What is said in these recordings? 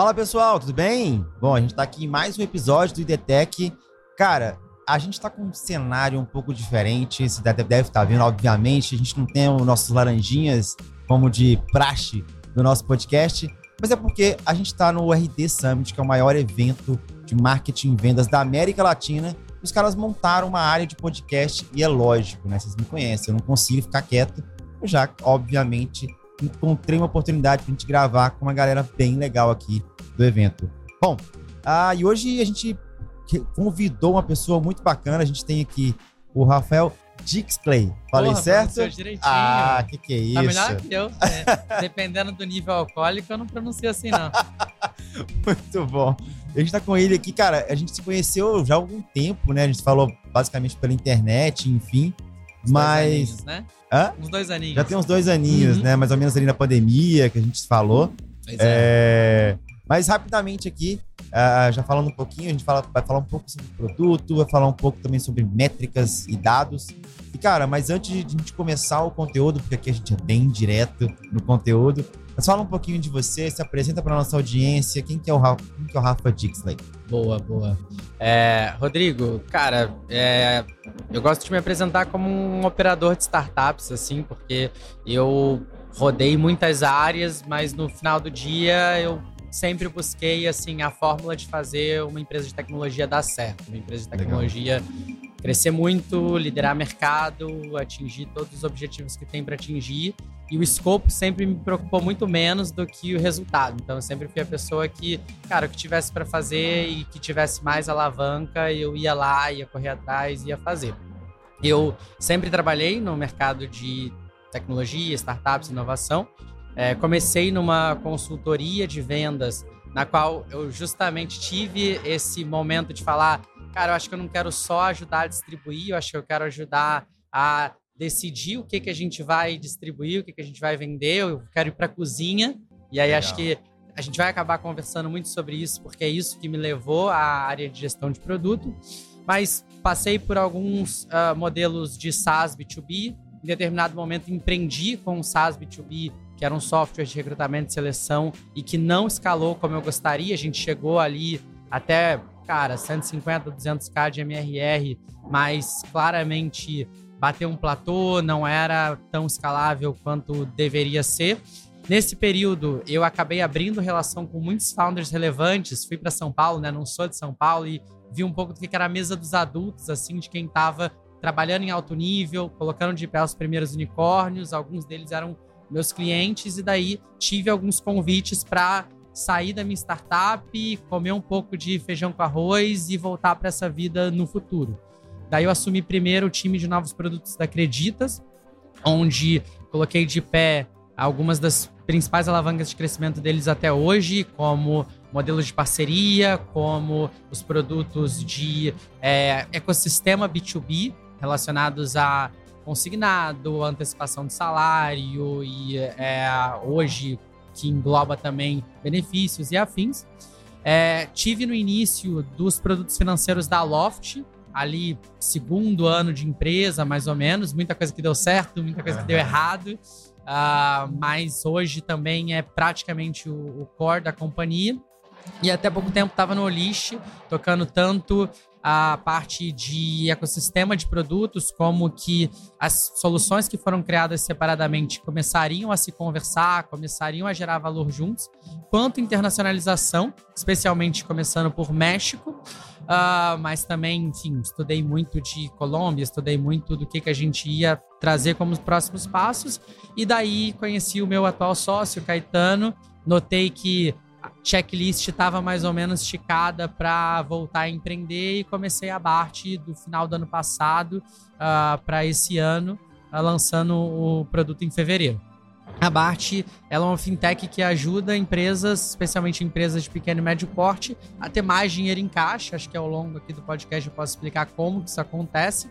Fala pessoal, tudo bem? Bom, a gente tá aqui em mais um episódio do IDTech. Cara, a gente tá com um cenário um pouco diferente, você deve estar tá vendo, obviamente. A gente não tem os nossos laranjinhas como de praxe do nosso podcast, mas é porque a gente está no RD Summit, que é o maior evento de marketing e vendas da América Latina. Os caras montaram uma área de podcast e é lógico, né? Vocês me conhecem, eu não consigo ficar quieto. Eu já, obviamente, encontrei uma oportunidade para a gente gravar com uma galera bem legal aqui do evento. Bom, ah, e hoje a gente convidou uma pessoa muito bacana. A gente tem aqui o Rafael Dixplay. Falei Porra, certo? Direitinho. Ah, que que é isso? Tá melhor que eu. É, dependendo do nível alcoólico, eu não pronuncio assim, não. muito bom. A gente tá com ele aqui, cara. A gente se conheceu já há algum tempo, né? A gente falou basicamente pela internet, enfim. Uns mas. Dois aninhos, né? Hã? Uns dois aninhos. Já tem uns dois aninhos, uhum. né? Mais ou menos ali na pandemia que a gente falou. Pois é. é... Mas rapidamente aqui, uh, já falando um pouquinho, a gente fala, vai falar um pouco sobre produto, vai falar um pouco também sobre métricas e dados. E, cara, mas antes de a gente começar o conteúdo, porque aqui a gente é bem direto no conteúdo, mas fala um pouquinho de você, se apresenta para nossa audiência. Quem que é o Rafa, quem que é o Rafa Dixley? Boa, boa. É, Rodrigo, cara, é, eu gosto de me apresentar como um operador de startups, assim, porque eu rodei muitas áreas, mas no final do dia eu sempre busquei assim a fórmula de fazer uma empresa de tecnologia dar certo, uma empresa de tecnologia Legal. crescer muito, liderar mercado, atingir todos os objetivos que tem para atingir. E o escopo sempre me preocupou muito menos do que o resultado. Então eu sempre fui a pessoa que, cara, o que tivesse para fazer e que tivesse mais alavanca, eu ia lá, ia correr atrás, ia fazer. Eu sempre trabalhei no mercado de tecnologia, startups, inovação. É, comecei numa consultoria de vendas, na qual eu justamente tive esse momento de falar: cara, eu acho que eu não quero só ajudar a distribuir, eu acho que eu quero ajudar a decidir o que, que a gente vai distribuir, o que, que a gente vai vender, eu quero ir para a cozinha. E aí Legal. acho que a gente vai acabar conversando muito sobre isso, porque é isso que me levou à área de gestão de produto. Mas passei por alguns uh, modelos de SaaS B2B. Em determinado momento empreendi com o SaaS B2B que era um software de recrutamento e seleção e que não escalou como eu gostaria. A gente chegou ali até, cara, 150, 200k de MRR, mas claramente bateu um platô, não era tão escalável quanto deveria ser. Nesse período, eu acabei abrindo relação com muitos founders relevantes. Fui para São Paulo, né? Não sou de São Paulo e vi um pouco do que era a mesa dos adultos, assim, de quem estava trabalhando em alto nível, colocando de pé os primeiros unicórnios. Alguns deles eram meus clientes e daí tive alguns convites para sair da minha startup, comer um pouco de feijão com arroz e voltar para essa vida no futuro. Daí eu assumi primeiro o time de novos produtos da Acreditas, onde coloquei de pé algumas das principais alavancas de crescimento deles até hoje, como modelos de parceria, como os produtos de é, ecossistema B2B relacionados a consignado, antecipação de salário e é, hoje que engloba também benefícios e afins. É, tive no início dos produtos financeiros da Loft, ali segundo ano de empresa, mais ou menos, muita coisa que deu certo, muita coisa que deu errado, uh, mas hoje também é praticamente o, o core da companhia. E até pouco tempo estava no Olish, tocando tanto a parte de ecossistema de produtos, como que as soluções que foram criadas separadamente começariam a se conversar, começariam a gerar valor juntos, quanto internacionalização, especialmente começando por México, uh, mas também, enfim, estudei muito de Colômbia, estudei muito do que, que a gente ia trazer como os próximos passos, e daí conheci o meu atual sócio, Caetano, notei que checklist estava mais ou menos esticada para voltar a empreender e comecei a Bart do final do ano passado uh, ah, para esse ano, uh, lançando o produto em fevereiro. A Bart ela é uma fintech que ajuda empresas, especialmente empresas de pequeno e médio porte, a ter mais dinheiro em caixa. Acho que ao longo aqui do podcast eu posso explicar como isso acontece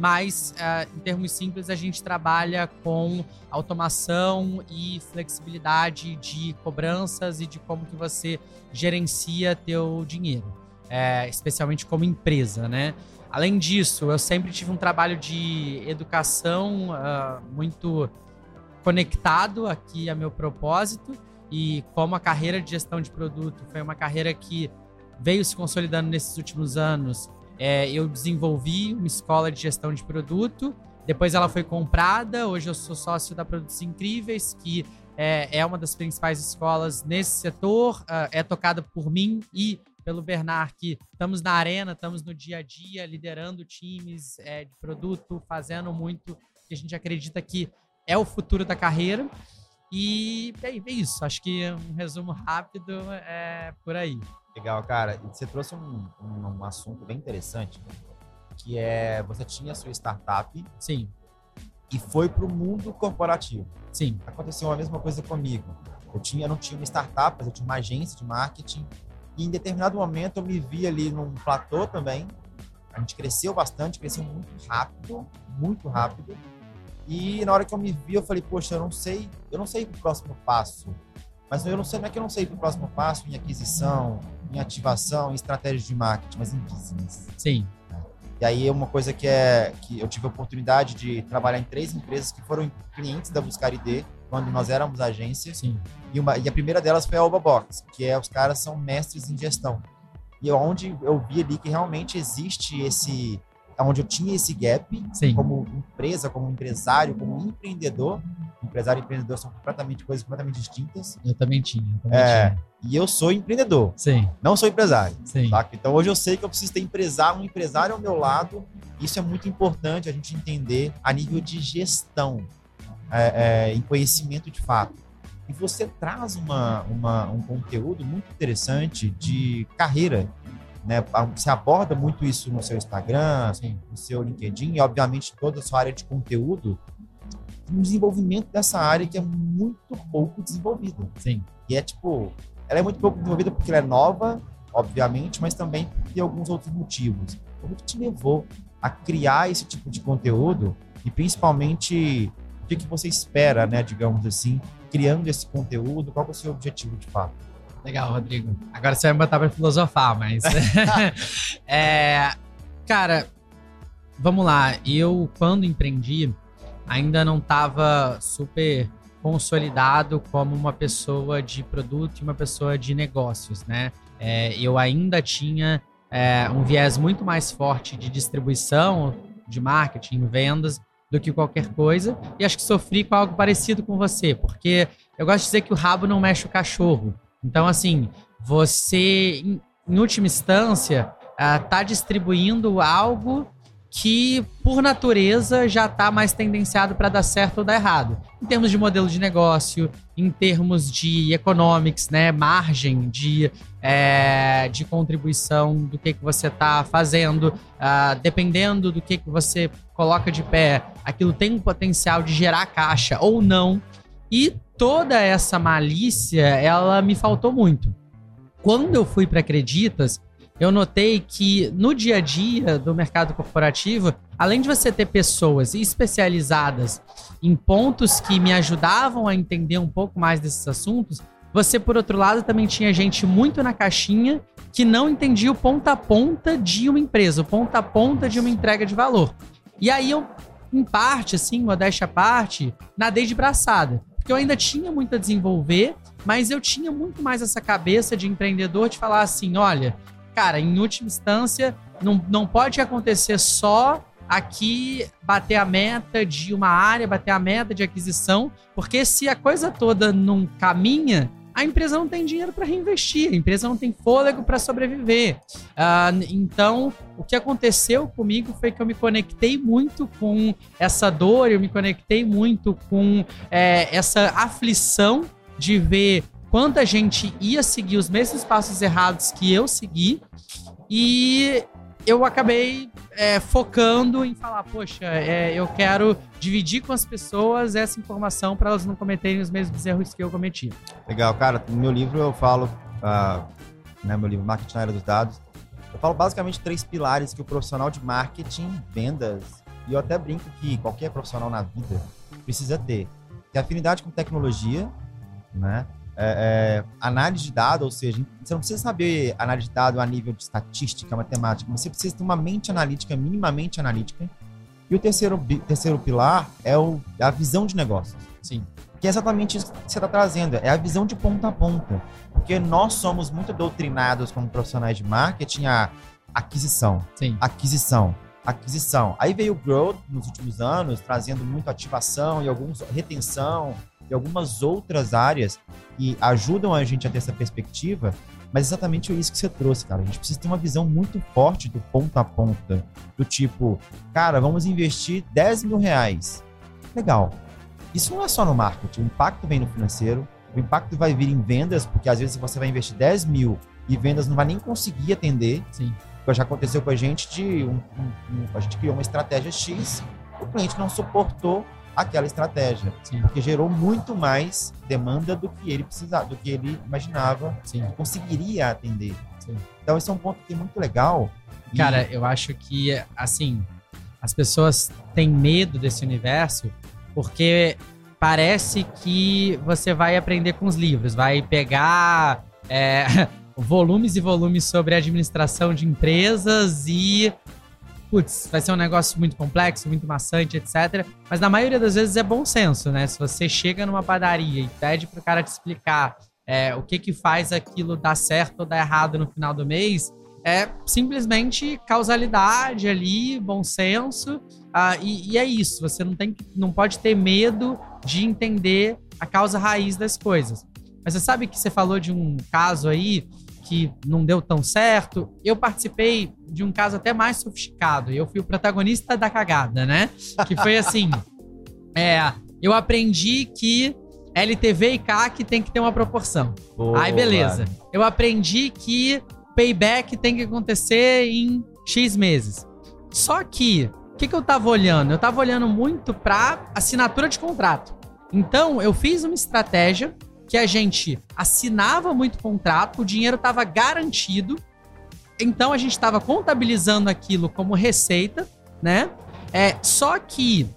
mas uh, em termos simples a gente trabalha com automação e flexibilidade de cobranças e de como que você gerencia teu dinheiro, é, especialmente como empresa, né? Além disso, eu sempre tive um trabalho de educação uh, muito conectado aqui a meu propósito e como a carreira de gestão de produto foi uma carreira que veio se consolidando nesses últimos anos, é, eu desenvolvi uma escola de gestão de produto. Depois ela foi comprada. Hoje eu sou sócio da Produtos Incríveis, que é, é uma das principais escolas nesse setor. Uh, é tocada por mim e pelo Bernard, que estamos na arena, estamos no dia a dia, liderando times é, de produto, fazendo muito que a gente acredita que é o futuro da carreira. E é, é isso. Acho que um resumo rápido é por aí. Legal, cara. Você trouxe um, um, um, assunto bem interessante, que é você tinha a sua startup. Sim. E foi para o mundo corporativo. Sim. Aconteceu a mesma coisa comigo. Eu tinha, não tinha uma startup, mas eu tinha uma agência de marketing. E em determinado momento eu me vi ali num platô também. A gente cresceu bastante, cresceu muito rápido, muito rápido. E na hora que eu me vi, eu falei, poxa, eu não sei, eu não sei o próximo passo. Mas eu não sei, não é que eu não sei o próximo passo em aquisição, em ativação, em estratégia de marketing, mas em business. Sim. E aí é uma coisa que é que eu tive a oportunidade de trabalhar em três empresas que foram clientes da Buscar ID quando nós éramos agência. Sim. E, uma, e a primeira delas foi a Oba Box, que é os caras são mestres em gestão. E onde eu vi ali que realmente existe esse onde eu tinha esse gap Sim. como empresa, como empresário, como empreendedor. Empresário e empreendedor são completamente coisas completamente distintas. Eu também tinha. Eu também é, tinha. E eu sou empreendedor. Sim. Não sou empresário. Sim. Saca? Então hoje eu sei que eu preciso ter empresário, um empresário ao meu lado. Isso é muito importante a gente entender a nível de gestão, é, é, em conhecimento de fato. E você traz uma, uma, um conteúdo muito interessante de carreira né? Você aborda muito isso no seu Instagram, Sim. no seu LinkedIn e, obviamente, toda a sua área de conteúdo. Um desenvolvimento dessa área que é muito pouco desenvolvida. Sim. E é tipo, ela é muito pouco desenvolvida porque ela é nova, obviamente, mas também por alguns outros motivos. Como que te levou a criar esse tipo de conteúdo e principalmente o que, que você espera, né, digamos assim, criando esse conteúdo? Qual é o seu objetivo de fato? Legal, Rodrigo. Agora você vai me botar pra filosofar, mas. é, cara, vamos lá. Eu, quando empreendi, ainda não estava super consolidado como uma pessoa de produto e uma pessoa de negócios, né? É, eu ainda tinha é, um viés muito mais forte de distribuição, de marketing, vendas, do que qualquer coisa. E acho que sofri com algo parecido com você, porque eu gosto de dizer que o rabo não mexe o cachorro. Então, assim, você, em, última instância, está uh, distribuindo algo que, por natureza, já está mais tendenciado para dar certo ou dar errado. Em termos de modelo de negócio, em termos de economics, né, margem de, é, de contribuição do que, que você está fazendo, uh, dependendo do que, que você coloca de pé, aquilo tem um potencial de gerar caixa ou não. E toda essa malícia, ela me faltou muito. Quando eu fui para Acreditas, eu notei que no dia a dia do mercado corporativo, além de você ter pessoas especializadas em pontos que me ajudavam a entender um pouco mais desses assuntos, você, por outro lado, também tinha gente muito na caixinha que não entendia o ponta a ponta de uma empresa, o ponta a ponta de uma entrega de valor. E aí eu, em parte, assim, modéstia à parte, nadei de braçada porque eu ainda tinha muito a desenvolver, mas eu tinha muito mais essa cabeça de empreendedor de falar assim: olha, cara, em última instância, não, não pode acontecer só aqui bater a meta de uma área, bater a meta de aquisição, porque se a coisa toda não caminha, a empresa não tem dinheiro para reinvestir, a empresa não tem fôlego para sobreviver. Uh, então, o que aconteceu comigo foi que eu me conectei muito com essa dor, eu me conectei muito com é, essa aflição de ver quanta gente ia seguir os mesmos passos errados que eu segui. E eu acabei é, focando em falar, poxa, é, eu quero dividir com as pessoas essa informação para elas não cometerem os mesmos erros que eu cometi. Legal, cara. No meu livro eu falo, uh, né, meu livro Marketing na Era dos Dados, eu falo basicamente três pilares que o profissional de marketing, vendas, e eu até brinco que qualquer profissional na vida precisa ter. Que é afinidade com tecnologia, né? É, é, análise de dados, ou seja, você não precisa saber análise de dados a nível de estatística, matemática, você precisa ter uma mente analítica, minimamente analítica. E o terceiro, terceiro pilar é o, a visão de negócios. Sim. Que é exatamente isso que você está trazendo, é a visão de ponta a ponta. Porque nós somos muito doutrinados como profissionais de marketing a aquisição, Sim. aquisição, aquisição. Aí veio o growth nos últimos anos, trazendo muito ativação e alguns retenção e algumas outras áreas que ajudam a gente a ter essa perspectiva. Mas exatamente isso que você trouxe, cara. A gente precisa ter uma visão muito forte do ponta a ponta. Do tipo, cara, vamos investir 10 mil reais. Legal. Isso não é só no marketing. O impacto vem no financeiro. O impacto vai vir em vendas, porque às vezes você vai investir 10 mil e vendas não vai nem conseguir atender. Sim. Já aconteceu com a gente de um, um, um, a gente criou uma estratégia X, o cliente não suportou aquela estratégia, Sim. porque gerou muito mais demanda do que ele precisava, do que ele imaginava Sim. que conseguiria atender. Sim. Então esse é um ponto que é muito legal. E- Cara, eu acho que, assim, as pessoas têm medo desse universo porque parece que você vai aprender com os livros, vai pegar é, volumes e volumes sobre administração de empresas e. Putz, vai ser um negócio muito complexo, muito maçante, etc. Mas na maioria das vezes é bom senso, né? Se você chega numa padaria e pede pro cara te explicar é, o que que faz aquilo dar certo ou dar errado no final do mês, é simplesmente causalidade ali, bom senso, ah, e, e é isso. Você não tem, não pode ter medo de entender a causa raiz das coisas. Mas você sabe que você falou de um caso aí que não deu tão certo. Eu participei de um caso até mais sofisticado. Eu fui o protagonista da cagada, né? Que foi assim: é, eu aprendi que LTV e CAC tem que ter uma proporção. Boa. Aí, beleza. Eu aprendi que payback tem que acontecer em X meses. Só que, o que, que eu tava olhando? Eu tava olhando muito pra assinatura de contrato. Então, eu fiz uma estratégia que a gente assinava muito contrato, o dinheiro tava garantido. Então, a gente tava contabilizando aquilo como receita, né? É, só que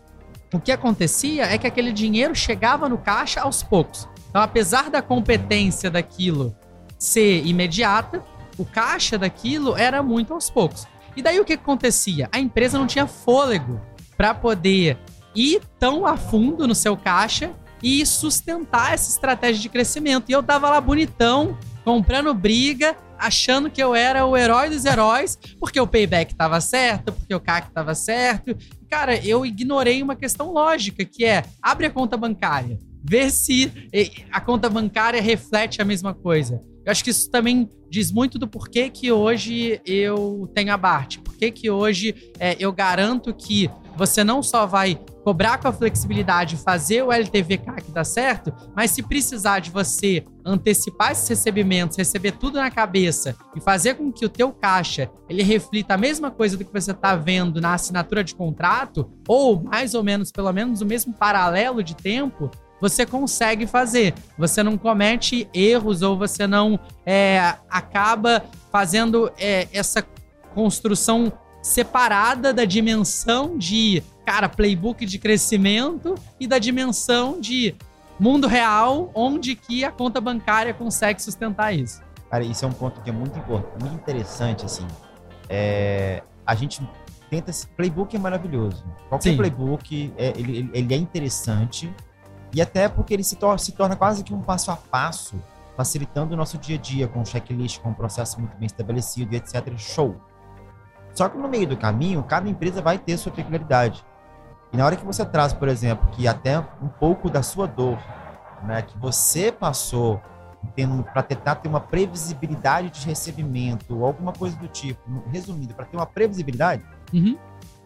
o que acontecia é que aquele dinheiro chegava no caixa aos poucos. Então, apesar da competência daquilo ser imediata, o caixa daquilo era muito aos poucos. E daí o que acontecia? A empresa não tinha fôlego para poder ir tão a fundo no seu caixa e sustentar essa estratégia de crescimento. E eu tava lá bonitão, comprando briga, achando que eu era o herói dos heróis, porque o payback tava certo, porque o CAC tava certo. Cara, eu ignorei uma questão lógica, que é abre a conta bancária, vê se a conta bancária reflete a mesma coisa. Eu acho que isso também diz muito do porquê que hoje eu tenho a BART. Por que hoje eh, eu garanto que você não só vai cobrar com a flexibilidade, fazer o LTV CAC dar certo, mas se precisar de você antecipar esses recebimentos, receber tudo na cabeça e fazer com que o teu caixa ele reflita a mesma coisa do que você está vendo na assinatura de contrato, ou mais ou menos, pelo menos o mesmo paralelo de tempo, você consegue fazer. Você não comete erros ou você não é, acaba fazendo é, essa construção separada da dimensão de, cara, playbook de crescimento e da dimensão de mundo real, onde que a conta bancária consegue sustentar isso. Cara, isso é um ponto que é muito importante, muito interessante, assim. É, a gente tenta. Playbook é maravilhoso. Qualquer Sim. playbook, é, ele, ele- é interessante. E até porque ele se, tor se torna quase que um passo a passo, facilitando o nosso dia a dia, com um checklist, com um processo muito bem estabelecido etc. Show. Só que no meio do caminho, cada empresa vai ter sua peculiaridade. E na hora que você traz, por exemplo, que até um pouco da sua dor, né, que você passou para tentar ter uma previsibilidade de recebimento alguma coisa do tipo, resumindo, para ter uma previsibilidade, Uhum.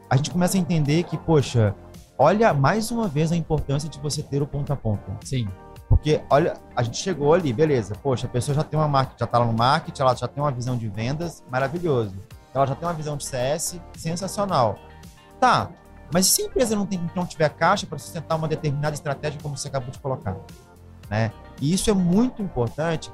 a gente começa a entender que, poxa, olha mais uma vez a importância de você ter o ponto a ponto. Sim. Porque, olha, a gente chegou ali, beleza, poxa, a pessoa já tem uma marca, já tá lá no marketing, ela já tem uma visão de vendas, maravilhoso. Ela já tem uma visão de CS, sensacional. Tá, mas se a empresa não, tem, não tiver caixa para sustentar uma determinada estratégia, como você acabou de colocar? Né? E isso é muito importante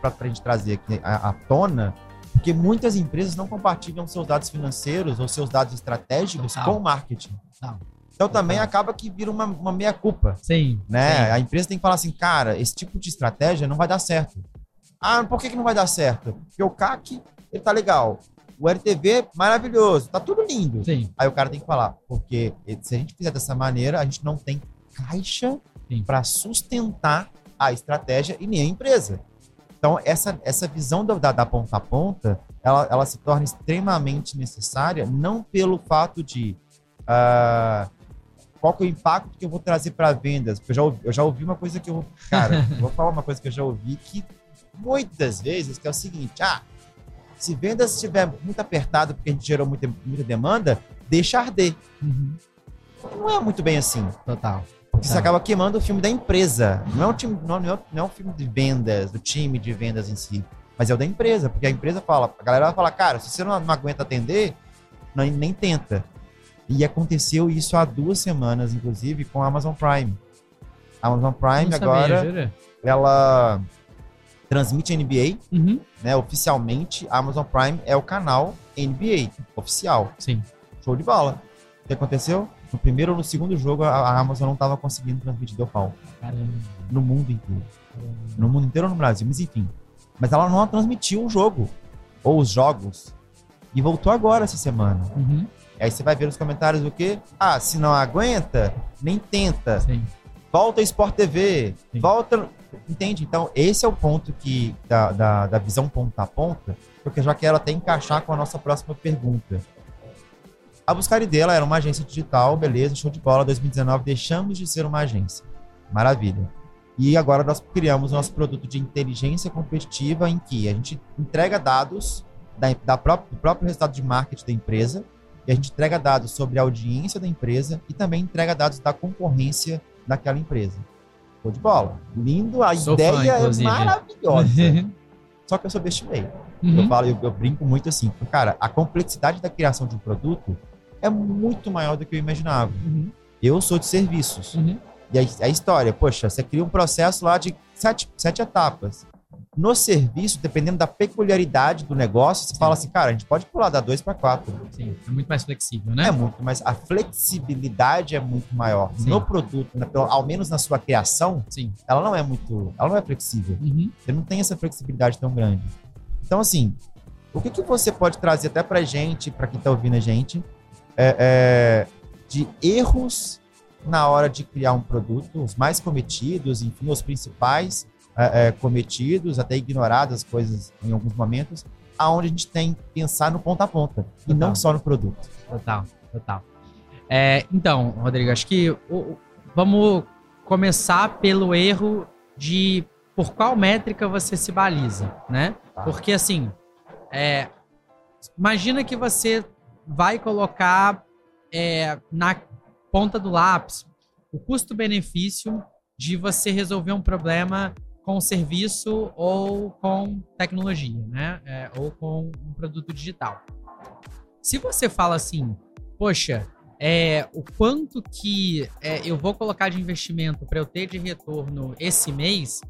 para a gente trazer aqui à, à tona, porque muitas empresas não compartilham seus dados financeiros ou seus dados estratégicos Total. com o marketing. Total. Então também Total. acaba que vira uma, uma meia-culpa Sim. né? Sim. A empresa tem que falar assim, cara, esse tipo de estratégia não vai dar certo. Ah, por que, que não vai dar certo? Porque o CAC, ele tá legal. O LTV, maravilhoso. Tá tudo lindo. Sim. Aí o cara tem que falar, porque se a gente fizer dessa maneira, a gente não tem caixa para sustentar a estratégia e nem a empresa. Então, essa, essa visão da, da, ponta a ponta, ela, ela se torna extremamente necessária, não pelo fato de uh, qual que é o impacto que eu vou trazer para vendas. Eu já, ouvi, eu já ouvi uma coisa que eu. Cara, vou falar uma coisa que eu já ouvi que muitas vezes, que é o seguinte: ah, se vendas estiver muito apertado porque a gente gerou muita, muita demanda, deixa arder. Uhum. Não é muito bem assim. Total. Porque tá. você acaba queimando o filme da empresa. Não é um time, não, não, é, não é um filme de vendas, do time de vendas em si. Mas é o da empresa, porque a empresa fala, a galera vai falar, cara, se você não, não aguenta atender, não, nem tenta. E aconteceu isso há duas semanas, inclusive, com a Amazon Prime. A Amazon Prime agora, sabia, ela transmite NBA, uhum. né? Oficialmente, a Amazon Prime é o canal NBA oficial. Sim. Show de bola. O que aconteceu? No primeiro ou no segundo jogo, a Amazon não estava conseguindo transmitir deu pau. Caramba. No mundo inteiro. Caramba. No mundo inteiro ou no Brasil, mas enfim. Mas ela não transmitiu o jogo. Ou os jogos. E voltou agora essa semana. Uhum. Aí você vai ver nos comentários o quê? Ah, se não aguenta, nem tenta. Sim. Volta Sport TV. Sim. Volta. Entende? Então, esse é o ponto que da, da, da visão ponta a ponta, porque eu já quero até encaixar com a nossa próxima pergunta. A Buscari dela era uma agência digital, beleza, show de bola, 2019 deixamos de ser uma agência. Maravilha. E agora nós criamos nosso produto de inteligência competitiva em que a gente entrega dados da, da própria, do próprio resultado de marketing da empresa e a gente entrega dados sobre a audiência da empresa e também entrega dados da concorrência daquela empresa. Show de bola. Lindo, a Sou ideia fã, é maravilhosa. Só que eu subestimei. Uhum. Eu falo, eu, eu, brinco muito assim, cara, a complexidade da criação de um produto é muito maior do que eu imaginava. Uhum. Eu sou de serviços. Uhum. E a, a, história, poxa, você cria um processo lá de sete, sete etapas. No serviço, dependendo da peculiaridade do negócio, você fala assim, cara, a gente pode pular da dois para quatro. Sim, é muito mais flexível, né? É muito mais. A flexibilidade é muito maior. Sim. No produto, na, ao menos na sua criação, Sim. ela não é muito. Ela não é flexível. Uhum. Você não tem essa flexibilidade tão grande. Então, assim, o que, que você pode trazer até pra gente, para quem tá ouvindo a gente, é, é, de erros na hora de criar um produto, os mais cometidos, enfim, os principais é, é, cometidos, até ignoradas coisas em alguns momentos, aonde a gente tem que pensar no ponta a ponta total. e não só no produto. Total, total. É, então, Rodrigo, acho que o, vamos começar pelo erro de por qual métrica você se baliza, né? Tá. Porque assim, é, imagina que você vai colocar é, na ponta do lápis o custo-benefício de você resolver um problema com serviço ou com tecnologia, né? É, ou com um produto digital. Se você fala assim, poxa, é, o quanto que é, eu vou colocar de investimento para eu ter de retorno esse mês,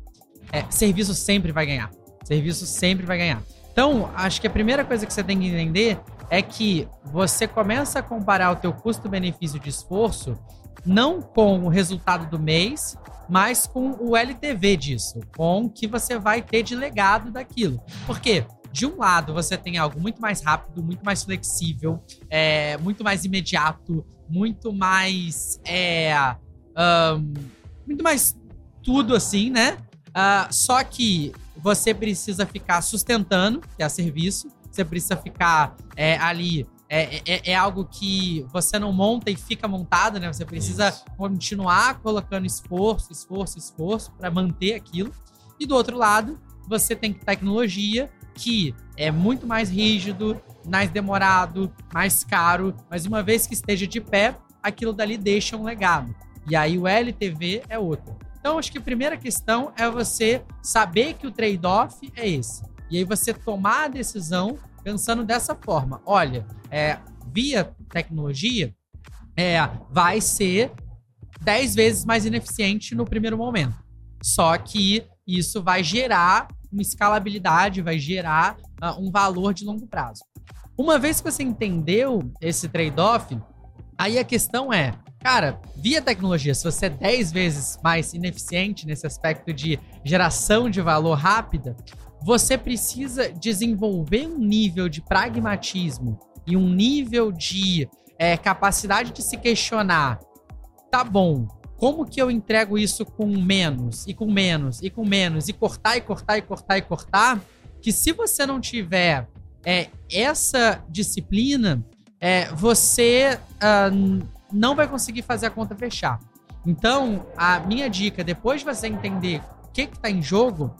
é, serviço sempre vai ganhar. Serviço sempre vai ganhar. Então, acho que a primeira coisa que você tem que entender é que você começa a comparar o teu custo-benefício de esforço não com o resultado do mês, mas com o LTV disso, com o que você vai ter de legado daquilo. Por quê? De um lado, você tem algo muito mais rápido, muito mais flexível, é, muito mais imediato, muito mais. É, um, muito mais tudo assim, né? Uh, só que você precisa ficar sustentando, que é serviço, você precisa ficar é, ali. É, é, é, algo que você não monta e fica montado, né? Você precisa Isso. continuar colocando esforço, esforço, esforço para manter aquilo. E do outro lado, você tem tecnologia que é muito mais rígido, mais demorado, mais caro, mas uma vez que esteja de pé, aquilo dali deixa um legado. E aí o LTV é outro. Então, acho que a primeira questão é você saber que o trade-off é esse. E aí você tomar a decisão pensando dessa forma. Olha, é, via tecnologia, é, vai ser 10 vezes mais ineficiente no primeiro momento. Só que isso vai gerar uma escalabilidade, vai gerar uh, um valor de longo prazo. Uma vez que você entendeu esse trade-off, aí a questão é, cara, via tecnologia, se você é 10 vezes mais ineficiente nesse aspecto de geração de valor rápida, você precisa desenvolver um nível de pragmatismo e um nível de é, capacidade de se questionar. Tá bom, como que eu entrego isso com menos, e com menos, e com menos, e cortar, e cortar, e cortar, e cortar, que se você não tiver é, essa disciplina, é, você uh, não vai conseguir fazer a conta fechar. Então, a minha dica, depois de você entender o que está em jogo,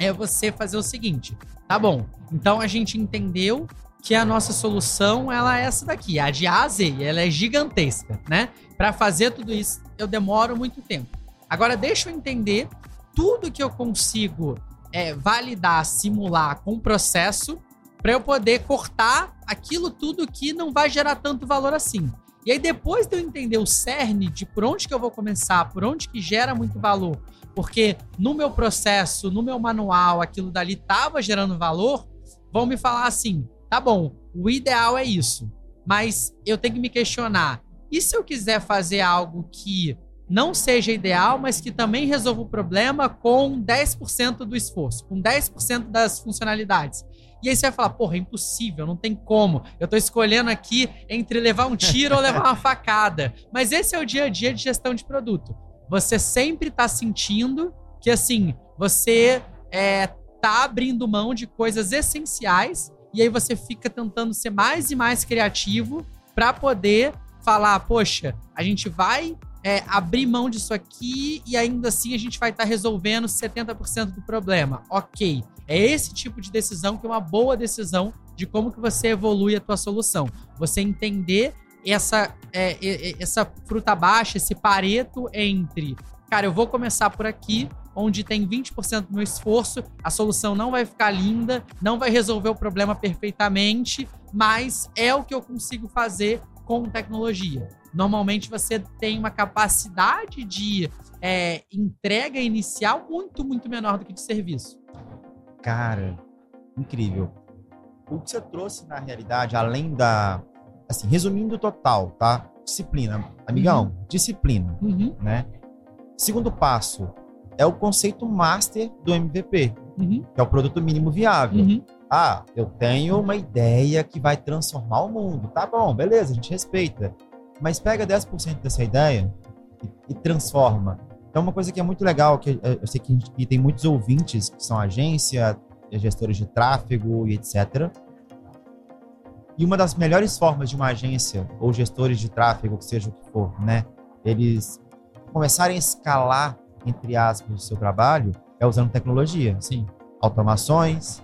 é você fazer o seguinte: tá bom, então a gente entendeu que a nossa solução ela é essa daqui, a de A a Z, ela é gigantesca, né? Para fazer tudo isso, eu demoro muito tempo. Agora, deixa eu entender tudo que eu consigo é, validar, simular com o processo para eu poder cortar aquilo tudo que não vai gerar tanto valor assim. E aí, depois de eu entender o cerne de por onde que eu vou começar, por onde que gera muito valor, porque no meu processo, no meu manual, aquilo dali estava gerando valor, vão me falar assim: tá bom, o ideal é isso, mas eu tenho que me questionar. E se eu quiser fazer algo que não seja ideal, mas que também resolva o problema com 10% do esforço, com 10% das funcionalidades? E aí você vai falar, porra, é impossível, não tem como. Eu tô escolhendo aqui entre levar um tiro ou levar uma facada. Mas esse é o dia a dia de gestão de produto. Você sempre tá sentindo que, assim, você é, tá abrindo mão de coisas essenciais e aí você fica tentando ser mais e mais criativo para poder falar, poxa, a gente vai é, abrir mão disso aqui e ainda assim a gente vai estar tá resolvendo 70% do problema. Ok. É esse tipo de decisão que é uma boa decisão de como que você evolui a tua solução. Você entender essa, é, essa fruta baixa, esse pareto entre, cara, eu vou começar por aqui, onde tem 20% do meu esforço, a solução não vai ficar linda, não vai resolver o problema perfeitamente, mas é o que eu consigo fazer com tecnologia. Normalmente você tem uma capacidade de é, entrega inicial muito, muito menor do que de serviço. Cara, incrível. O que você trouxe na realidade, além da. Assim, resumindo total, tá? Disciplina. Amigão, uhum. disciplina. Uhum. Né? Segundo passo é o conceito master do MVP, uhum. que é o produto mínimo viável. Uhum. Ah, eu tenho uma ideia que vai transformar o mundo. Tá bom, beleza, a gente respeita. Mas pega 10% dessa ideia e, e transforma então, uma coisa que é muito legal, que eu sei que, que tem muitos ouvintes que são agência, gestores de tráfego e etc. E uma das melhores formas de uma agência ou gestores de tráfego, que seja o que for, né, eles começarem a escalar, entre aspas, o seu trabalho, é usando tecnologia. Sim. Automações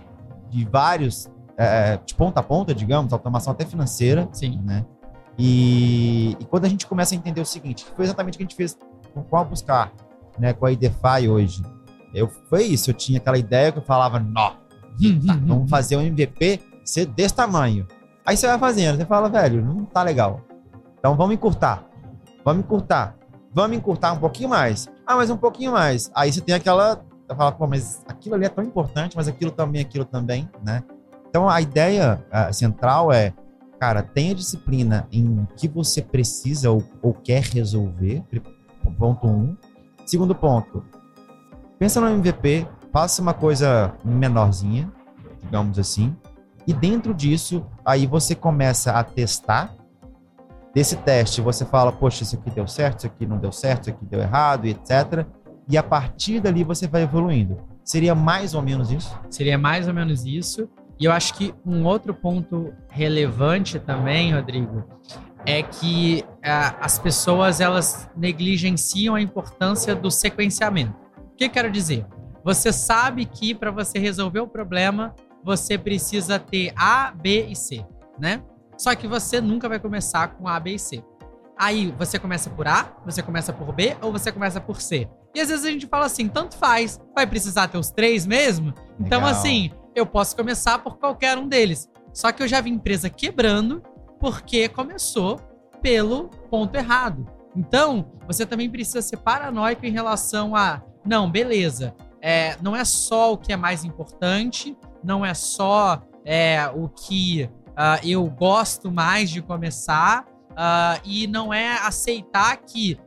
de vários, é, de ponta a ponta, digamos, automação até financeira. Sim. Né? E, e quando a gente começa a entender o seguinte, que foi exatamente o que a gente fez com a Buscar, né, com a IDFI hoje. Eu, foi isso, eu tinha aquela ideia que eu falava, nó, tá, vamos fazer um MVP ser desse tamanho. Aí você vai fazendo, você fala, velho, não tá legal. Então vamos encurtar, vamos encurtar, vamos encurtar um pouquinho mais. Ah, mas um pouquinho mais. Aí você tem aquela, você fala, pô, mas aquilo ali é tão importante, mas aquilo também, aquilo também, né? Então a ideia uh, central é, cara, tenha disciplina em que você precisa ou, ou quer resolver, ponto um. Segundo ponto, pensa no MVP, faça uma coisa menorzinha, digamos assim, e dentro disso, aí você começa a testar. Desse teste, você fala, poxa, isso aqui deu certo, isso aqui não deu certo, isso aqui deu errado, etc. E a partir dali você vai evoluindo. Seria mais ou menos isso? Seria mais ou menos isso. E eu acho que um outro ponto relevante também, Rodrigo, é que as pessoas elas negligenciam a importância do sequenciamento. O que eu quero dizer? Você sabe que para você resolver o problema, você precisa ter A, B e C, né? Só que você nunca vai começar com A, B e C. Aí você começa por A, você começa por B ou você começa por C. E às vezes a gente fala assim, tanto faz, vai precisar ter os três mesmo? Então, Legal. Então assim, eu posso começar por qualquer um deles. Só que eu já vi empresa quebrando porque começou pelo ponto errado. Então, você também precisa ser paranoico em relação a, não, beleza, é, não é só o que é mais importante, não é só é, o que uh, eu gosto mais de começar, uh, e não é aceitar que,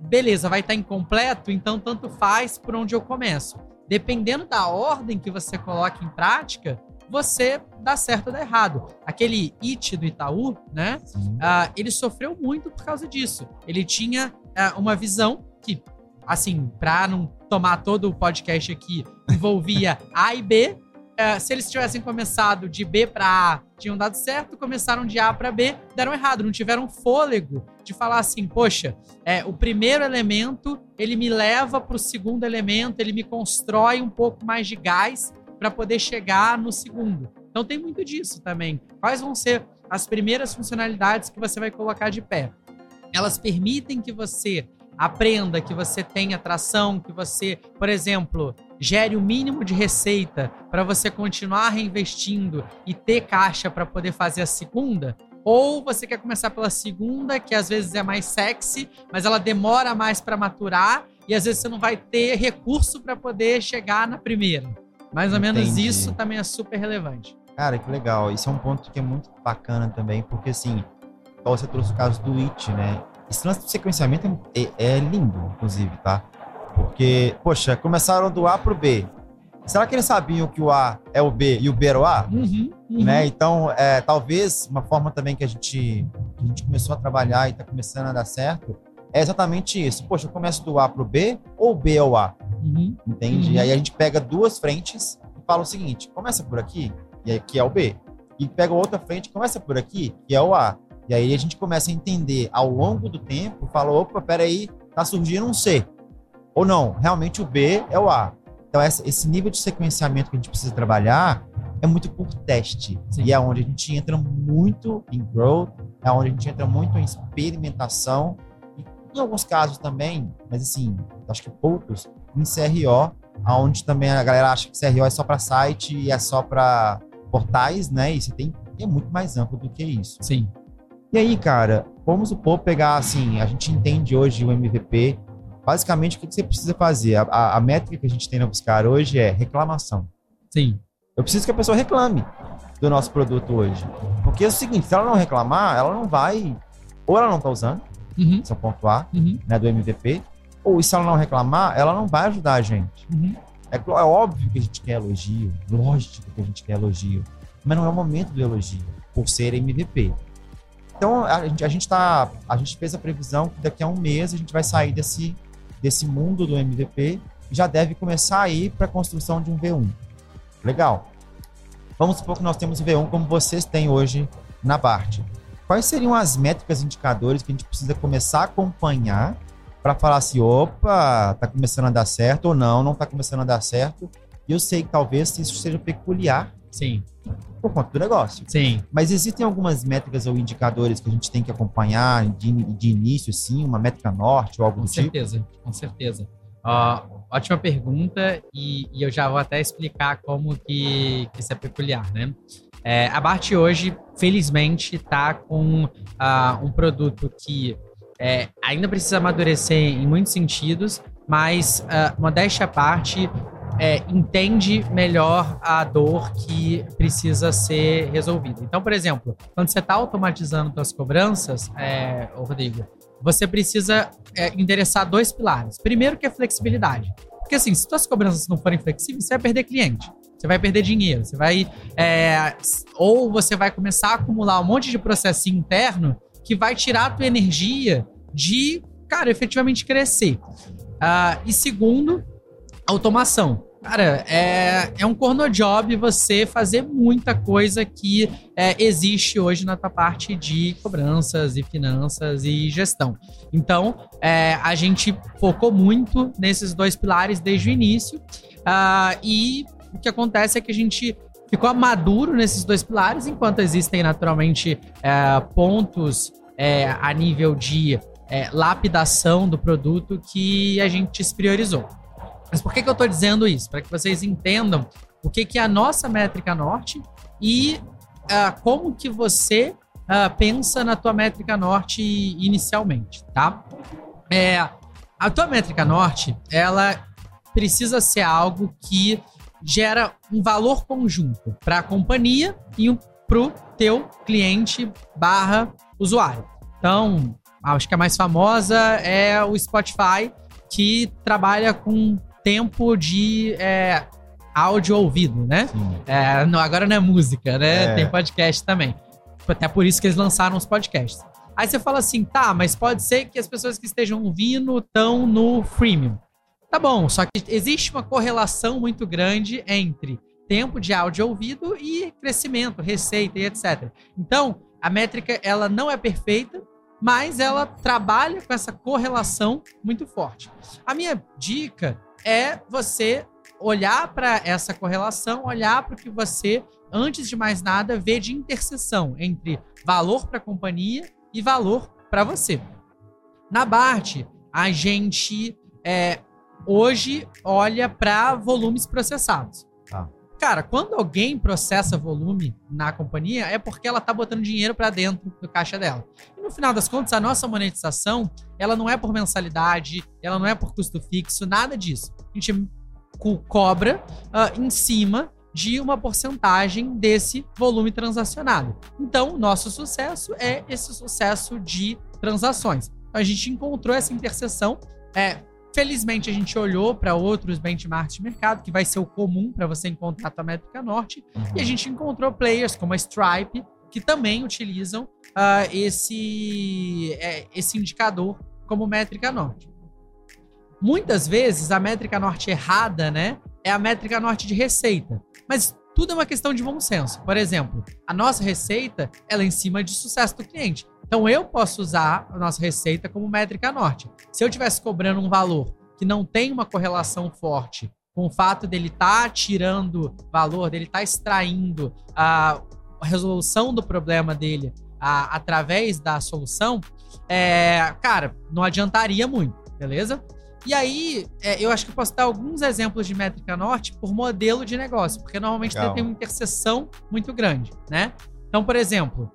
beleza, vai estar incompleto, então tanto faz por onde eu começo. Dependendo da ordem que você coloca em prática, você dá certo ou dá errado. Aquele It do Itaú, né? Uh, ele sofreu muito por causa disso. Ele tinha uh, uma visão que, assim, para não tomar todo o podcast aqui, envolvia A e B. É, se eles tivessem começado de B para A, tinham dado certo, começaram de A para B, deram errado, não tiveram fôlego de falar assim, poxa, é, o primeiro elemento ele me leva para o segundo elemento, ele me constrói um pouco mais de gás para poder chegar no segundo. Então tem muito disso também. Quais vão ser as primeiras funcionalidades que você vai colocar de pé? Elas permitem que você aprenda, que você tenha atração, que você, por exemplo, gere o mínimo de receita para você continuar reinvestindo e ter caixa para poder fazer a segunda? Ou você quer começar pela segunda, que às vezes é mais sexy, mas ela demora mais para maturar e às vezes você não vai ter recurso para poder chegar na primeira. Mais ou Entendi. menos isso também é super relevante. Cara, que legal. Isso é um ponto que é muito bacana também, porque assim, você trouxe o caso do IT, né? Esse lance do sequenciamento é, é lindo, inclusive, tá? Porque, poxa, começaram do A pro B. Será que eles sabiam que o A é o B e o B era o A? Uhum, uhum. Né? Então, é, talvez uma forma também que a gente, que a gente começou a trabalhar e está começando a dar certo é exatamente isso. Poxa, eu começo do A pro B ou o B é o A? Uhum, Entende? E uhum. aí a gente pega duas frentes e fala o seguinte: começa por aqui, e aqui é o B. E pega outra frente, começa por aqui, que é o A. E aí a gente começa a entender ao longo do tempo, fala, opa, peraí, tá surgindo um C. Ou não, realmente o B é o A. Então esse nível de sequenciamento que a gente precisa trabalhar é muito por teste. Sim. E é onde a gente entra muito em growth, é onde a gente entra muito em experimentação. E em alguns casos também, mas assim, acho que poucos, em CRO, aonde também a galera acha que CRO é só para site e é só para portais, né? E você tem é muito mais amplo do que isso. Sim. E aí, cara, vamos supor pegar assim, a gente entende hoje o MVP. Basicamente, o que você precisa fazer? A, a, métrica que a gente tem na Buscar hoje é reclamação. Sim. Eu preciso que a pessoa reclame do nosso produto hoje. Porque é o seguinte, se ela não reclamar, ela não vai. Ou ela não está usando, uhum. esse é o ponto A, uhum. né, do MVP, ou se ela não reclamar, ela não vai ajudar a gente. Uhum. É, é, óbvio que a gente quer elogio, lógico que a gente quer elogio, mas não é o momento do elogio, por ser MVP. Então, a gente, a gente, tá, a gente fez a previsão que daqui a um mês a gente vai sair desse, desse mundo do MVP e já deve começar a ir para a construção de um V1. Legal. Vamos supor que nós temos V1 como vocês têm hoje na BART. Quais seriam as métricas, indicadores que a gente precisa começar a acompanhar para falar assim, opa, tá começando a dar certo ou não, não tá começando a dar certo. E eu sei que talvez isso seja peculiar Sim. Por conta do negócio. Sim. Mas existem algumas métricas ou indicadores que a gente tem que acompanhar de, de início, sim, uma métrica norte ou algo com do certeza, tipo? Com certeza, com certeza. Uh, ótima pergunta e, e, eu já vou até explicar como que, que isso é peculiar, né? É, a Bart hoje, felizmente, está com uh, um produto que é, ainda precisa amadurecer em muitos sentidos, mas, uh, modéstia à parte, é, entende melhor a dor que precisa ser resolvida. Então, por exemplo, quando você está automatizando suas cobranças, é, Rodrigo, você precisa é, endereçar dois pilares. Primeiro que é flexibilidade. Porque assim, se suas cobranças não forem flexíveis, você vai perder cliente. Você vai perder dinheiro. Você vai. É, ou você vai começar a acumular um monte de processo interno que vai tirar a tua energia de, cara, efetivamente crescer. Uh, e segundo, automação. Cara, é, é um corno job você fazer muita coisa que é, existe hoje na tua parte de cobranças e finanças e gestão. Então, é, a gente focou muito nesses dois pilares desde o início. Uh, e o que acontece é que a gente ficou maduro nesses dois pilares, enquanto existem naturalmente é, pontos é, a nível de é, lapidação do produto que a gente se priorizou. Mas por que, que eu estou dizendo isso? Para que vocês entendam o que, que é a nossa métrica norte e uh, como que você uh, pensa na tua métrica norte inicialmente, tá? É, a tua métrica norte, ela precisa ser algo que gera um valor conjunto para a companhia e para o teu cliente barra usuário. Então, acho que a mais famosa é o Spotify, que trabalha com tempo de é, áudio ouvido, né? É, não, agora não é música, né? É. Tem podcast também. Até por isso que eles lançaram os podcasts. Aí você fala assim, tá, mas pode ser que as pessoas que estejam ouvindo estão no freemium. Tá bom, só que existe uma correlação muito grande entre tempo de áudio ouvido e crescimento, receita e etc. Então, a métrica ela não é perfeita, mas ela trabalha com essa correlação muito forte. A minha dica é você olhar para essa correlação, olhar para o que você, antes de mais nada, vê de interseção entre valor para a companhia e valor para você. Na BART, a gente é, hoje olha para volumes processados. Cara, quando alguém processa volume na companhia, é porque ela tá botando dinheiro para dentro do caixa dela. E no final das contas, a nossa monetização, ela não é por mensalidade, ela não é por custo fixo, nada disso. A gente cobra uh, em cima de uma porcentagem desse volume transacionado. Então, nosso sucesso é esse sucesso de transações. Então, a gente encontrou essa interseção. É, felizmente, a gente olhou para outros benchmarks de mercado, que vai ser o comum para você encontrar a tua métrica norte, uhum. e a gente encontrou players como a Stripe, que também utilizam uh, esse, é, esse indicador como métrica norte. Muitas vezes a métrica norte errada, né, é a métrica norte de receita. Mas tudo é uma questão de bom senso. Por exemplo, a nossa receita ela é em cima de sucesso do cliente. Então eu posso usar a nossa receita como métrica norte. Se eu estivesse cobrando um valor que não tem uma correlação forte com o fato dele estar tá tirando valor, dele estar tá extraindo a resolução do problema dele a, através da solução, é, cara, não adiantaria muito, beleza? E aí, é, eu acho que posso dar alguns exemplos de métrica norte por modelo de negócio, porque normalmente tem uma interseção muito grande, né? Então, por exemplo,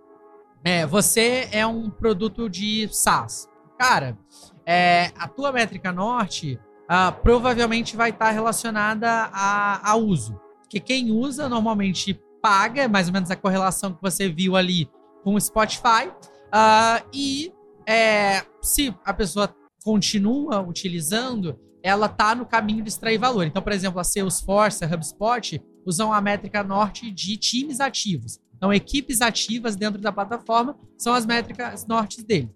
é, você é um produto de SaaS. Cara, é, a tua métrica norte uh, provavelmente vai estar relacionada a, a uso. Porque quem usa normalmente paga, mais ou menos a correlação que você viu ali com o Spotify. Uh, e é, se a pessoa continua utilizando, ela está no caminho de extrair valor. Então, por exemplo, a Salesforce, a HubSpot, usam a métrica norte de times ativos. Então, equipes ativas dentro da plataforma são as métricas nortes dele.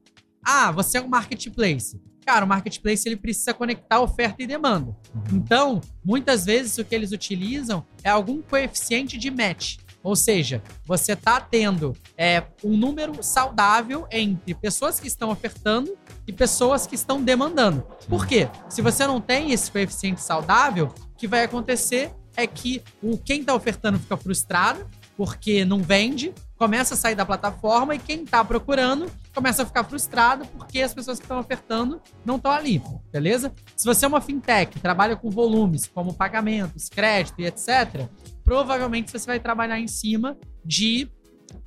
Ah, você é um marketplace. Cara, o marketplace ele precisa conectar oferta e demanda. Uhum. Então, muitas vezes o que eles utilizam é algum coeficiente de match. Ou seja, você está tendo é, um número saudável entre pessoas que estão ofertando e pessoas que estão demandando. Por quê? Se você não tem esse coeficiente saudável, o que vai acontecer é que o quem está ofertando fica frustrado porque não vende, começa a sair da plataforma e quem está procurando começa a ficar frustrado porque as pessoas que estão ofertando não estão ali, beleza? Se você é uma fintech, trabalha com volumes como pagamentos, crédito e etc, provavelmente você vai trabalhar em cima de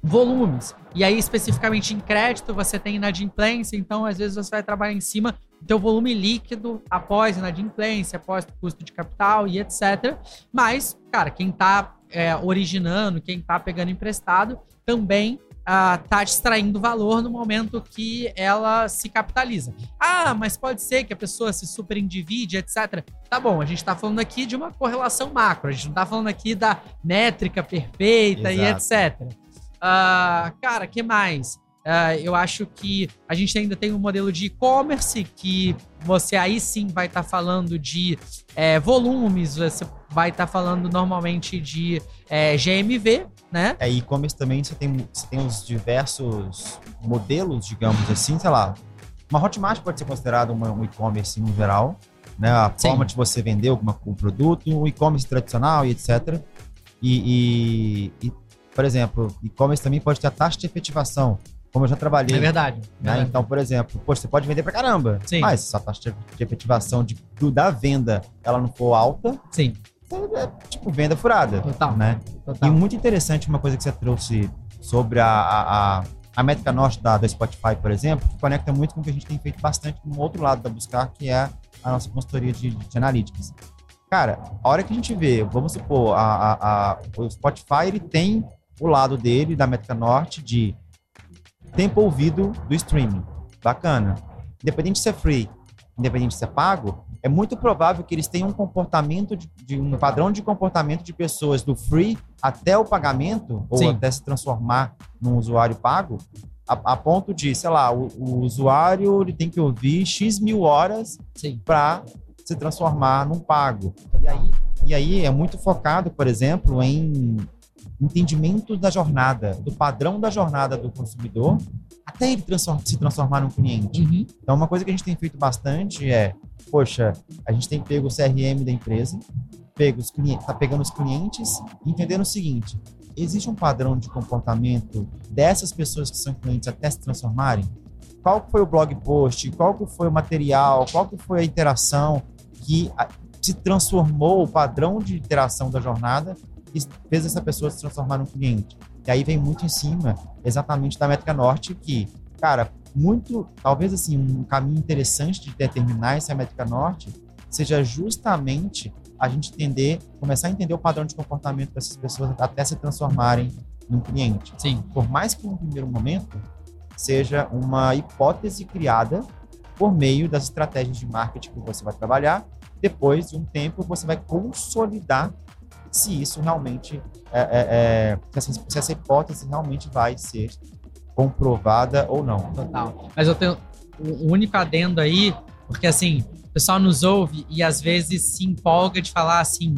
volumes. E aí, especificamente em crédito, você tem inadimplência, então às vezes você vai trabalhar em cima do teu volume líquido após inadimplência, após custo de capital e etc. Mas, cara, quem está é, originando, quem está pegando emprestado, também está distraindo valor no momento que ela se capitaliza. Ah, mas pode ser que a pessoa se superendivide, etc. Tá bom, a gente está falando aqui de uma correlação macro, a gente não está falando aqui da métrica perfeita Exato. e etc. Ah, cara, que mais? Uh, eu acho que a gente ainda tem um modelo de e-commerce que você aí sim vai estar tá falando de é, volumes, você vai estar tá falando normalmente de é, GMV, né? É, e-commerce também você tem, você tem os diversos modelos, digamos assim, sei lá. Uma Hotmart pode ser considerada um e-commerce no geral, né? A Sim. forma de você vender alguma, um produto, um e-commerce tradicional e etc. E, e, e por exemplo, e-commerce também pode ter a taxa de efetivação, como eu já trabalhei. É verdade. Né? É então, por exemplo, poxa, você pode vender pra caramba. Sim. Mas se a taxa de efetivação de, da venda ela não for alta, Sim é tipo venda furada. Total. Né? Total. E muito interessante uma coisa que você trouxe sobre a, a, a métrica norte da, da Spotify, por exemplo, que conecta muito com o que a gente tem feito bastante no outro lado da Buscar, que é a nossa consultoria de, de analytics. Cara, a hora que a gente vê, vamos supor, a, a, a, o Spotify ele tem o lado dele, da métrica norte, de tempo ouvido do streaming. Bacana. Independente se é free, independente se é pago, é muito provável que eles tenham um comportamento, de, de um padrão de comportamento de pessoas do free até o pagamento, ou Sim. até se transformar num usuário pago, a, a ponto de, sei lá, o, o, usuário ele tem que ouvir X mil horas para se transformar num pago. E aí, e aí é muito focado, por exemplo, em entendimento da jornada, do padrão da jornada do consumidor, até ele transform, se transformar num cliente. Uhum. Então, uma coisa que a gente tem feito bastante é, poxa, a gente tem pego o CRM da empresa, pego os clientes, tá pegando os clientes entendendo o seguinte: existe um padrão de comportamento dessas pessoas que são clientes até se transformarem? Qual foi o blog post? Qual foi o material? Qual que foi a interação que se transformou o padrão de interação da jornada e fez essa pessoa se transformar num cliente? E aí vem muito em cima exatamente da métrica norte que, cara, muito, talvez assim, um caminho interessante de determinar essa métrica norte seja justamente a gente entender, começar a entender o padrão de comportamento dessas pessoas até se transformarem num cliente. Sim. Por mais que no primeiro momento seja uma hipótese criada por meio das estratégias de marketing que você vai trabalhar, depois de um tempo você vai consolidar se isso realmente é, é, é se, essa, se essa hipótese realmente vai ser comprovada ou não. Total. Mas eu tenho o único adendo aí, porque assim, pessoal nos ouve e às vezes se empolga de falar assim: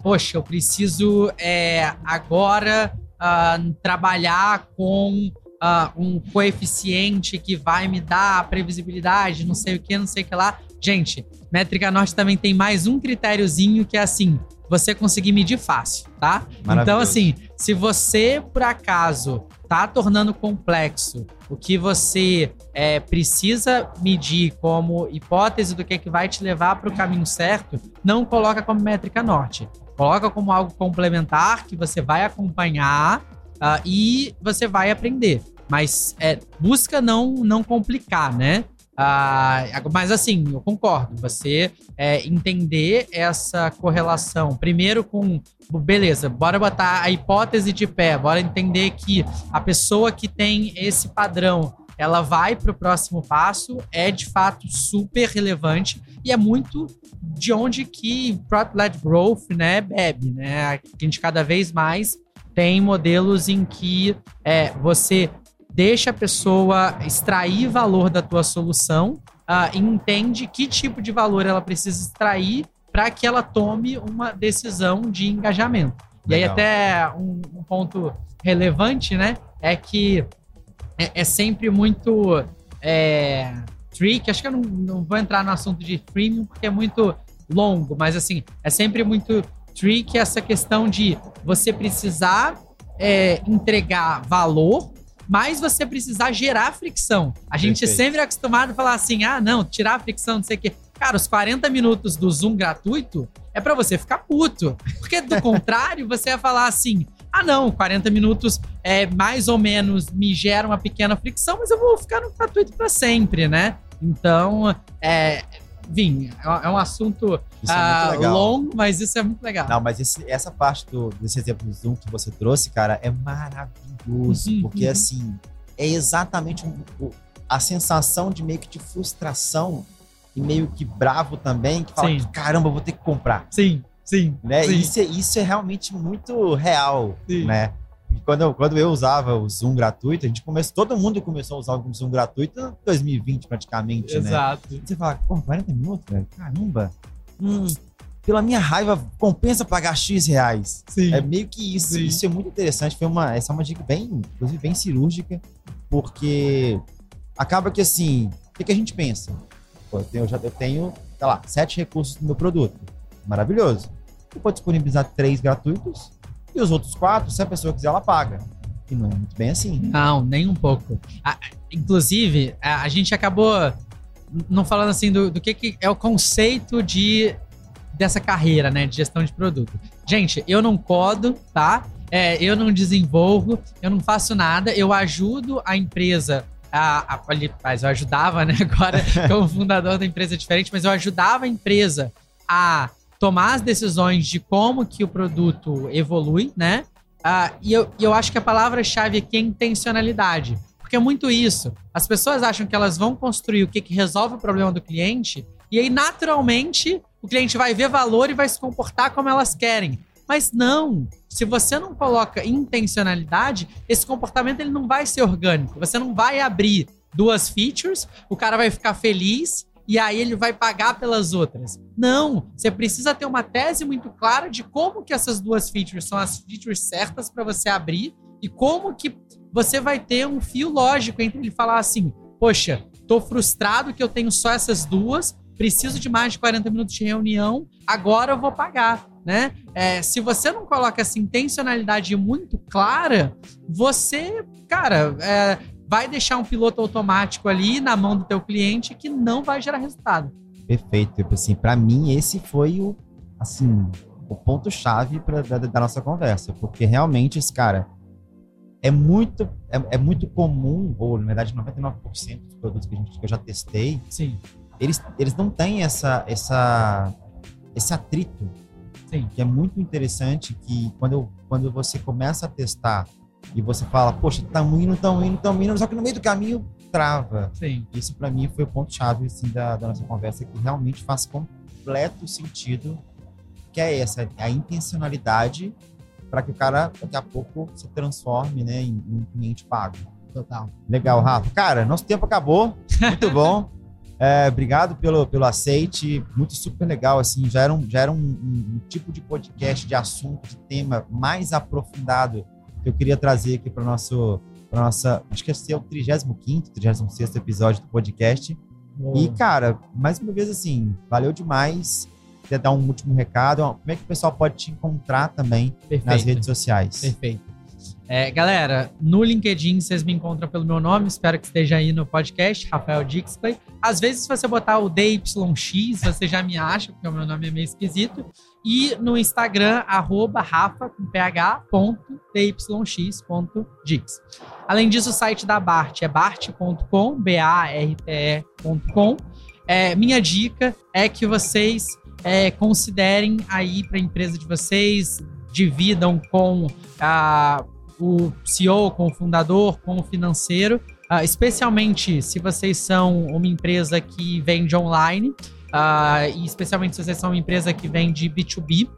poxa, eu preciso é, agora uh, trabalhar com uh, um coeficiente que vai me dar previsibilidade, não sei o que, não sei o que lá. Gente, Métrica Norte também tem mais um critériozinho que é assim: você conseguir medir fácil, tá? Então, assim, se você, por acaso, tá tornando complexo o que você é, precisa medir como hipótese do que, é que vai te levar para o caminho certo, não coloca como métrica norte. Coloca como algo complementar que você vai acompanhar uh, e você vai aprender. Mas é, busca não, não complicar, né? Ah, mas assim, eu concordo. Você é, entender essa correlação, primeiro com, beleza, bora botar a hipótese de pé, bora entender que a pessoa que tem esse padrão, ela vai para o próximo passo, é de fato super relevante e é muito de onde que Product-led Growth né, bebe, né? A gente cada vez mais tem modelos em que é, você deixa a pessoa extrair valor da tua solução uh, e entende que tipo de valor ela precisa extrair para que ela tome uma decisão de engajamento. Legal. E aí até um, um, ponto relevante, né, é que é, é sempre muito é, trick. Acho que eu não, não vou entrar no assunto de freemium porque é muito longo, mas assim é sempre muito trick essa questão de você precisar é, entregar valor mas você precisar gerar fricção. A gente Perfeito. sempre é acostumado a falar assim: ah, não, tirar a fricção, não sei o quê. Cara, os 40 minutos do Zoom gratuito é para você ficar puto. Porque do contrário, você ia falar assim: ah, não, 40 minutos é mais ou menos me gera uma pequena fricção, mas eu vou ficar no gratuito para sempre, né? Então, é, Vim, é um assunto é uh, longo, mas isso é muito legal. Não, mas esse, essa parte do, desse exemplo do Zoom que você trouxe, cara, é maravilhoso uhum, porque uhum. assim, é exatamente um, a sensação de meio que de frustração e meio que bravo também, que fala sim. caramba, vou ter que comprar. Sim, sim. Né? Sim. Isso, é, isso é realmente muito real, sim. né? quando eu, quando eu usava o Zoom gratuito, a gente começou, todo mundo começou a usar o Zoom gratuito em 2020 praticamente, Exato. né? Exato. Você fala, pô, 40 minutos, velho? Caramba. Hum, pela minha raiva, compensa pagar X reais. Sim. É meio que isso. Sim. Isso é muito interessante. Foi uma, essa é uma dica bem, inclusive, bem cirúrgica, porque acaba que assim, o que, que a gente pensa? Pô, eu tenho, eu já, eu tenho, sei lá, sete recursos no meu produto. Maravilhoso. Eu vou disponibilizar três gratuitos e os outros quatro, se a pessoa quiser, ela paga. E não é muito bem assim. Não, nem um pouco. A, inclusive, a, a, gente acabou não falando assim do, do que, que é o conceito de dessa carreira, né, de gestão de produto. Gente, eu não codo, tá? É, eu não desenvolvo, eu não faço nada, eu ajudo a empresa a, a, mas eu ajudava, né? Agora, como fundador da empresa diferente, mas eu ajudava a empresa a tomar as decisões de como que o produto evolui, né? Ah, e eu, eu acho que a palavra-chave aqui é intencionalidade. Porque é muito isso. As pessoas acham que elas vão construir o que, que resolve o problema do cliente, e aí, naturalmente, o cliente vai ver valor e vai se comportar como elas querem. Mas não, se você não coloca intencionalidade, esse comportamento ele não vai ser orgânico. Você não vai abrir duas features, o cara vai ficar feliz e aí ele vai pagar pelas outras. Não, você precisa ter uma tese muito clara de como que essas duas features são as features certas para você abrir e como que você vai ter um fio lógico entre ele falar assim: "Poxa, tô frustrado que eu tenho só essas duas, preciso de mais de 40 minutos de reunião, agora eu vou pagar". Né? É, se você não coloca essa intencionalidade muito clara, você, cara, é, vai deixar um piloto automático ali na mão do teu cliente que não vai gerar resultado. Perfeito. Tipo assim, para mim esse foi o assim, o ponto chave da, da, nossa conversa, porque realmente esse cara é muito é, é muito comum, ou na verdade 99% dos produtos que, a gente, que eu já testei, Sim. Eles eles não têm essa essa esse atrito. Sim. Que é muito interessante que quando quando você começa a testar e você fala, poxa, tamo indo, tamo indo, tamo indo, só que no meio do caminho trava. Sim. Isso para mim foi o ponto-chave assim, da, da, nossa conversa, que realmente faz completo sentido, que é essa, a intencionalidade para que o cara daqui a pouco se transforme né, em, em um cliente pago. Total. Legal, Rafa. Cara, nosso tempo acabou. Muito bom. É, obrigado pelo, pelo aceite, muito super legal, assim, já era, um, já era um, um, um tipo de podcast, de assunto, de tema mais aprofundado que eu queria trazer aqui para nosso para nossa, acho que esse é o 35º, 36 episódio do podcast. E, cara, mais uma vez, assim, valeu demais. Quer dar um último recado? Como é que o pessoal pode te encontrar também Perfeito. nas redes sociais? Perfeito. É, galera, no LinkedIn vocês me encontram pelo meu nome, espero que esteja aí no podcast, Rafael Dixplay. Às vezes, se você botar o DYX, você já me acha, porque o meu nome é meio esquisito. E no Instagram, arroba rafa, com ph, ponto, dyx.dix. Além disso, o site da Bart é bart.com, B-A-R-T-E.com. É, minha dica é que vocês é, considerem aí para a empresa de vocês, dividam com a o CEO, com o fundador, com o financeiro, uh, especialmente se vocês são uma empresa que vende online, uh, e especialmente se vocês são uma empresa que vende B2B.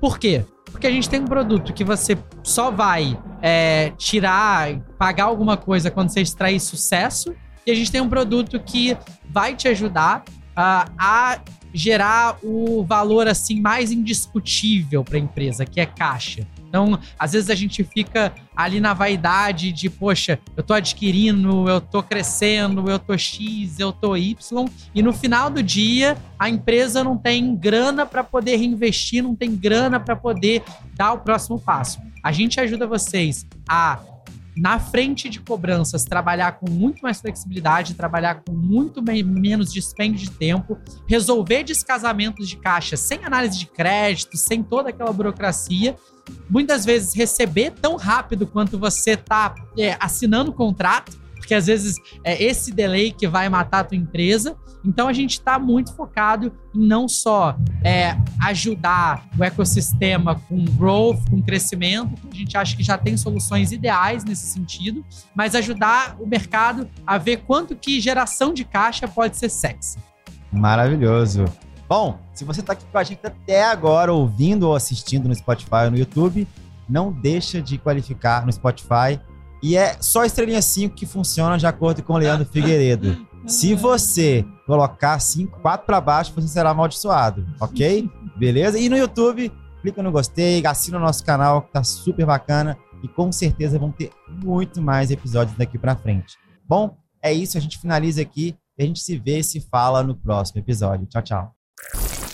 Por quê? Porque a gente tem um produto que você só vai é, tirar, pagar alguma coisa quando você extrair sucesso, e a gente tem um produto que vai te ajudar uh, a gerar o valor assim mais indiscutível para a empresa, que é caixa. Então, às vezes a gente fica ali na vaidade de, poxa, eu tô adquirindo, eu tô crescendo, eu tô X, eu tô Y, e no final do dia a empresa não tem grana para poder reinvestir, não tem grana para poder dar o próximo passo. A gente ajuda vocês a na frente de cobranças, trabalhar com muito mais flexibilidade, trabalhar com muito menos dispêndio de tempo, resolver descasamentos de caixa sem análise de crédito, sem toda aquela burocracia muitas vezes receber tão rápido quanto você está é, assinando o contrato, porque às vezes é esse delay que vai matar a tua empresa. Então a gente está muito focado em não só é, ajudar o ecossistema com growth, com crescimento, a gente acha que já tem soluções ideais nesse sentido, mas ajudar o mercado a ver quanto que geração de caixa pode ser sexy. Maravilhoso. Bom, se você está aqui com a gente até agora, ouvindo ou assistindo no Spotify ou no YouTube, não deixa de qualificar no Spotify. E é só estrelinha 5 que funciona de acordo com o Leandro Figueiredo. Se você colocar 5, 4 para baixo, você será amaldiçoado, ok? Beleza? E no YouTube, clica no gostei, assina o nosso canal, que tá super bacana. E com certeza vão ter muito mais episódios daqui para frente. Bom, é isso, a gente finaliza aqui e a gente se vê e se fala no próximo episódio. Tchau, tchau. you